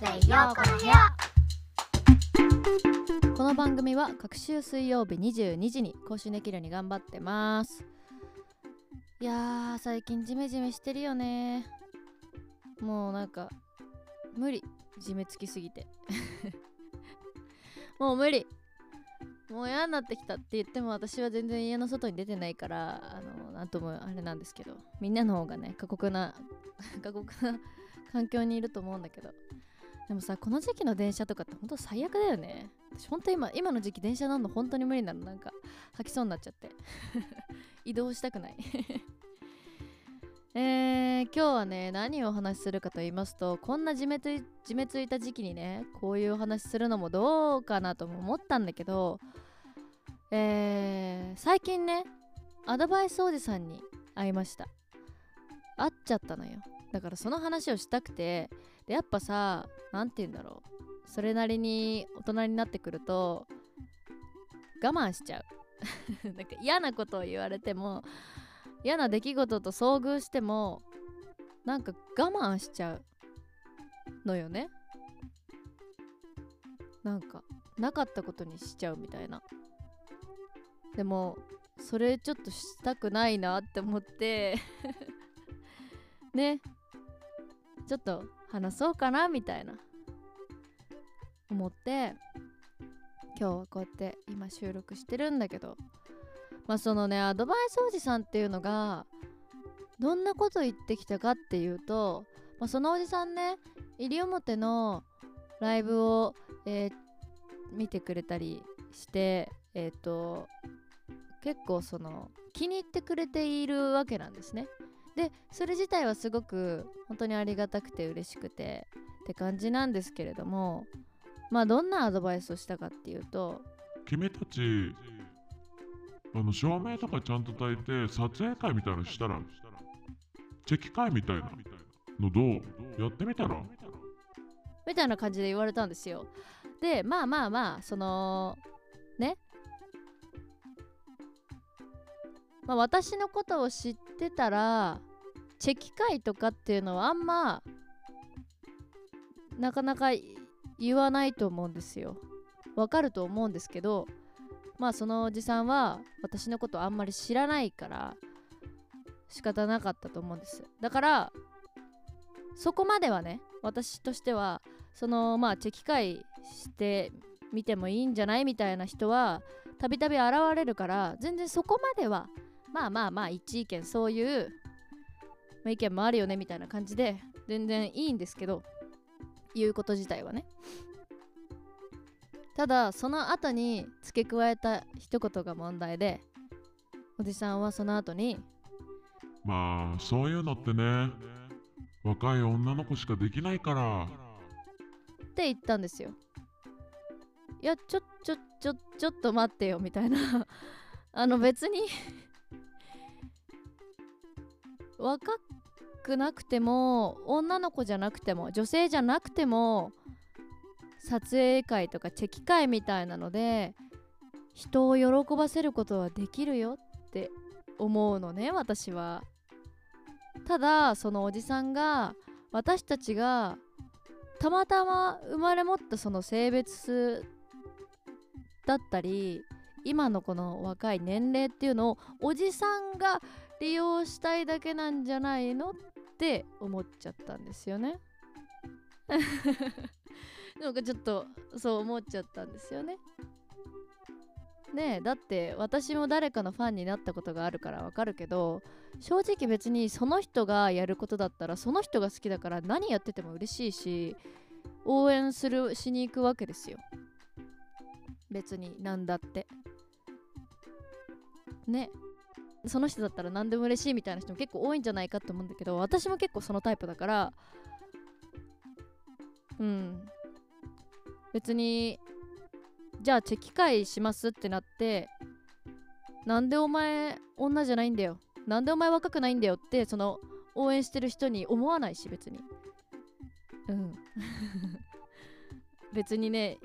この部屋この番組は各週水曜日22時に更新できるように頑張ってます。いやー最近ジメジメしてるよね。もうなんか無理ジメつきすぎて。もう無理。もう嫌になってきたって言っても私は全然家の外に出てないからあのなんともあれなんですけど。みんなの方がね過酷な 過酷な環境にいると思うんだけど。でもさこの時期の電車とかって本当最悪だよね。私本当今今の時期電車乗るの本当に無理なのなんか吐きそうになっちゃって。移動したくない。えー、今日はね何をお話しするかと言いますとこんなじめついじめついた時期にねこういうお話するのもどうかなとも思ったんだけどえー、最近ねアドバイスおじさんに会いました。会っちゃったのよ。だからその話をしたくてでやっぱさ何て言うんだろう。それなりに大人になってくると我慢しちゃう。なんか嫌なことを言われても嫌な出来事と遭遇してもなんか我慢しちゃうのよね。なんかなかったことにしちゃうみたいな。でもそれちょっとしたくないなって思って。ね。ちょっと話そうかなみたいな。思って今日はこうやって今収録してるんだけど。まあそのねアドバイスおじさんっていうのがどんなこと言ってきたかっていうと、まあ、そのおじさんね西表のライブを、えー、見てくれたりしてえっ、ー、と結構その気に入ってくれているわけなんですね。でそれ自体はすごく本当にありがたくて嬉しくてって感じなんですけれどもまあどんなアドバイスをしたかっていうと君たちあの照明とかちゃんと焚いて撮影会みたいなのしたらチェキ会みたいなのどうやってみたら？みたいな感じで言われたんですよ。でまあまあまあそのね？まあ、私のことを知ってたらチェキ会とかっていうのはあんまなかなか言わないと思うんですよ。わかると思うんですけどまあそのおじさんは私のことあんまり知らないから仕方なかったと思うんです。だからそこまではね私としてはそのまあチェキ会してみてもいいんじゃないみたいな人はたびたび現れるから全然そこまではまあまあまあ一意見そういう、まあ、意見もあるよねみたいな感じで全然いいんですけど言うこと自体はね。ただその後に付け加えた一言が問題でおじさんはその後にまあそういうのってね若い女の子しかできないから。って言ったんですよ。いやちょちょちょちょっと待ってよみたいな。あの別に若くなくても女の子じゃなくても女性じゃなくても撮影会とかチェキ会みたいなので人を喜ばせることはできるよって思うのね私は。ただそのおじさんが私たちがたまたま生まれ持ったその性別だったり今のこの若い年齢っていうのをおじさんが利用したいだけなんじゃないのって思っちゃったんですよね。なんかちょっとそう思っちゃったんですよね。ねえだって私も誰かのファンになったことがあるからわかるけど正直別にその人がやることだったらその人が好きだから何やってても嬉しいし応援するしに行くわけですよ。別に何だって。ね。その人だったら何でも嬉しいみたいな人も結構多いんじゃないかと思うんだけど私も結構そのタイプだからうん。別にじゃあチェキ会しますってなってなんでお前女じゃないんだよ。なんでお前若くないんだよってその応援してる人に思わないし別に。うん。別にね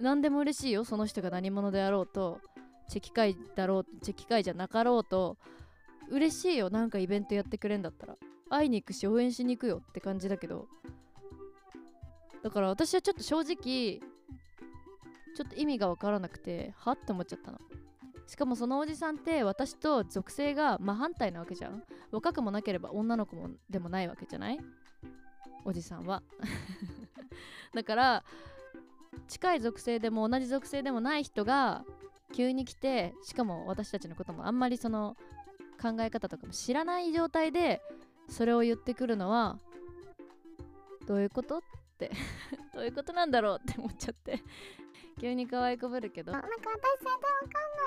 何でも嬉しいよその人が何者であろうと。チェキ会だろうチェキ会じゃなかろうと嬉しいよなんかイベントやってくれんだったら。会いに行くし応援しに行くよって感じだけど。だから私はちょっと正直ちょっと意味が分からなくてはって思っちゃったの。しかもそのおじさんって私と属性が真反対なわけじゃん。若くもなければ女の子もでもないわけじゃない？おじさんは。だから近い属性でも同じ属性でもない人が急に来てしかも私たちのこともあんまりその考え方とかも知らない状態でそれを言ってくるのはどういうことって どういうことなんだろうって思っちゃって急に可愛いこぶるけどなんか私全然わ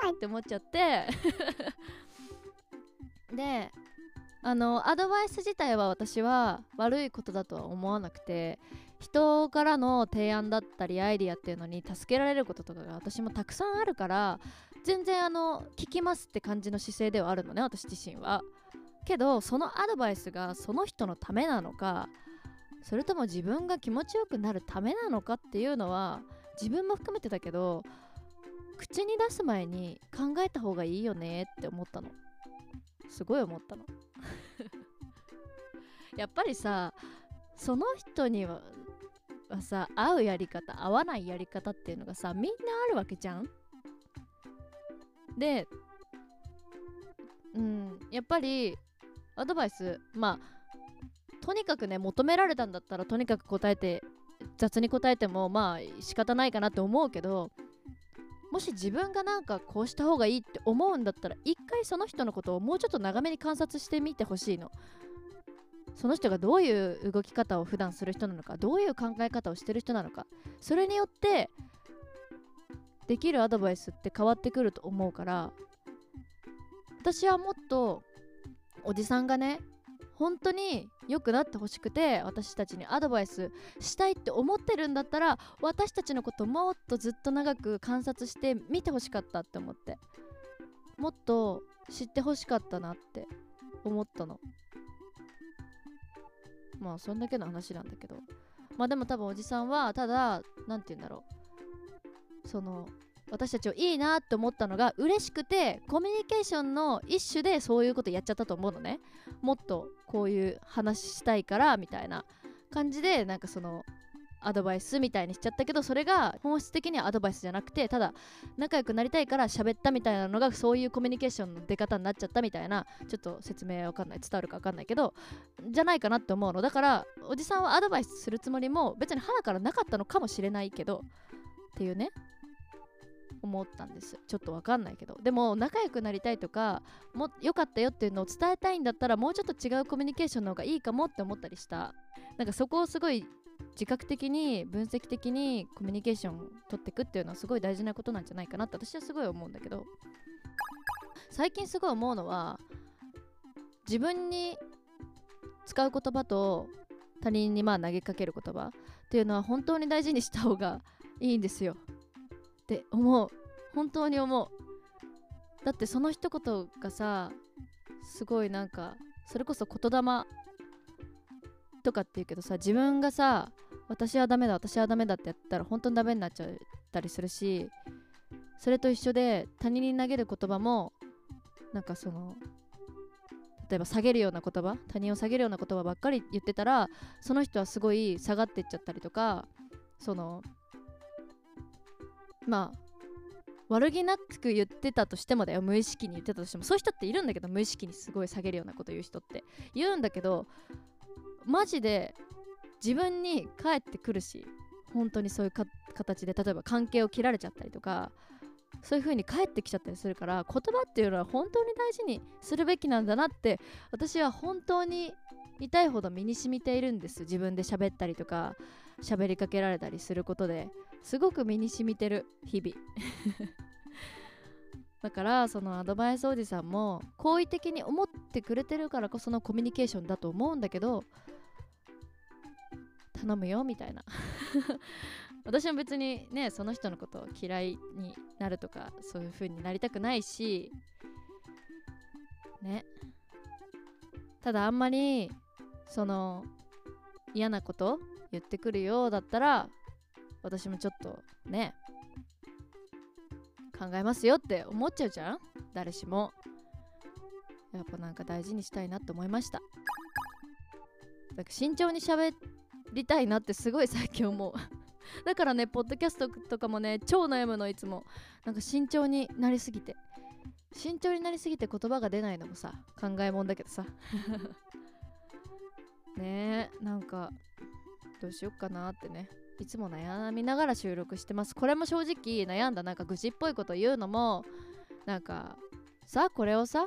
かんないって思っちゃって。であのアドバイス自体は私は悪いことだとは思わなくて人からの提案だったりアイディアっていうのに助けられることとかが私もたくさんあるから全然あの聞きますって感じの姿勢ではあるのね私自身は。けどそのアドバイスがその人のためなのかそれとも自分が気持ちよくなるためなのかっていうのは自分も含めてだけど口に出す前に考えた方がいいよねって思ったの。すごい思ったの。やっぱりさその人にははさ合うやり方合わないやり方っていうのがさみんなあるわけじゃん？でうんやっぱりアドバイスまあとにかくね求められたんだったらとにかく答えて雑に答えてもまあ仕方ないかなって思うけどもし自分がなんかこうした方がいいって思うんだったら一回その人のことをもうちょっと長めに観察してみてほしいの。その人がどういう動き方を普段する人なのかどういう考え方をしてる人なのかそれによってできるアドバイスって変わってくると思うから私はもっとおじさんがね本当に良くなってほしくて私たちにアドバイスしたいって思ってるんだったら私たちのこともっとずっと長く観察して見てほしかったって思ってもっと知ってほしかったなって思ったの。まあそんだけの話なんだけど。まあでも多分おじさんはただ何て言うんだろう。その私たちをいいなって思ったのが嬉しくてコミュニケーションの一種でそういうことやっちゃったと思うのね。もっとこういう話したいからみたいな感じでなんかそのアドバイスみたいにしちゃったけどそれが本質的にはアドバイスじゃなくてただ仲良くなりたいから喋ったみたいなのがそういうコミュニケーションの出方になっちゃったみたいなちょっと説明わかんない伝わるかわかんないけどじゃないかなって思うのだからおじさんはアドバイスするつもりも別に花からなかったのかもしれないけどっていうね。思ったんです。ちょっとわかんないけど。でも仲良くなりたいとかも良かったよっていうのを伝えたいんだったらもうちょっと違うコミュニケーションの方がいいかもって思ったりした。なんかそこをすごい自覚的に分析的にコミュニケーションを取っていくっていうのはすごい大事なことなんじゃないかなって私はすごい思うんだけど。最近すごい思うのは自分に使う言葉と他人にまあ投げかける言葉っていうのは本当に大事にした方がいいんですよ。って思う。本当に思う。だってその一言がさすごいなんかそれこそ言霊とかって言うけどさ自分がさ私はダメだ私はダメだってやったら本当にダメになっちゃったりするしそれと一緒で他人に投げる言葉もなんかその例えば下げるような言葉他人を下げるような言葉ばっかり言ってたらその人はすごい下がってっちゃったりとかそのまあ悪気なく言ってたとしてもだよ無意識に言ってたとしても。そういう人っているんだけど無意識にすごい下げるようなこと言う人って。言うんだけどマジで自分に返ってくるし本当にそういう形で例えば関係を切られちゃったりとかそういう風に返ってきちゃったりするから言葉っていうのは本当に大事にするべきなんだなって私は本当に痛いほど身に染みているんです。自分で喋ったりとか喋りかけられたりすることで。すごく身に染みてる日々。だからそのアドバイスおじさんも好意的に思ってくれてるからこそのコミュニケーションだと思うんだけど頼むよみたいな。私も別にねその人のことを嫌いになるとかそういう風になりたくないしね。ただあんまりその嫌なこと言ってくるようだったら私もちょっとね考えますよって思っちゃうじゃん？誰しも。やっぱなんか大事にしたいなって思いました。だか慎重に喋っりたいなってすごい最近思う。だからねポッドキャストとかもね超悩むのいつも。なんか慎重になりすぎて。慎重になりすぎて言葉が出ないのもさ考えもんだけどさ。ねえなんかどうしよっかなってね。いつも悩みながら収録してます。これも正直悩んだなんか愚痴っぽいこと言うのもなんかさこれをさ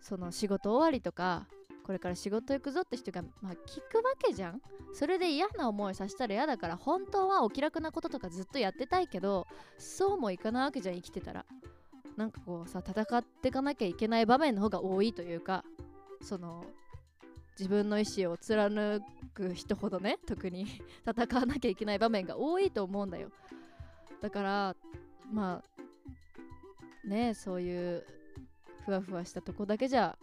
その仕事終わりとかこれから仕事行くぞって人が、まあ、聞くわけじゃん？それで嫌な思いさせたら嫌だから本当はお気楽なこととかずっとやってたいけどそうもいかないわけじゃん生きてたら。なんかこうさ戦っていかなきゃいけない場面の方が多いというかその自分の意思を貫く人ほどね特に。戦わなきゃいけない場面が多いと思うんだよ。だからまあねそういうふわふわしたとこだけじゃ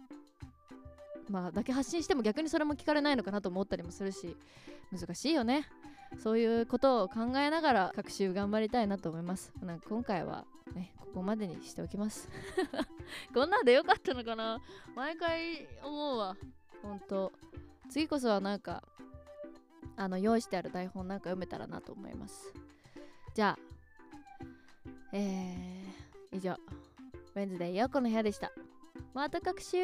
まあだけ発信しても逆にそれも聞かれないのかなと思ったりもするし難しいよね。そういうことを考えながら学習頑張りたいなと思います。なんか今回はねここまでにしておきます。こんなんでよかったのかな？毎回思うわ。ほんと次こそはなんかあの用意してある台本なんか読めたらなと思います。じゃあえー、以上。ウェンズデーヨコの部屋でした。また学習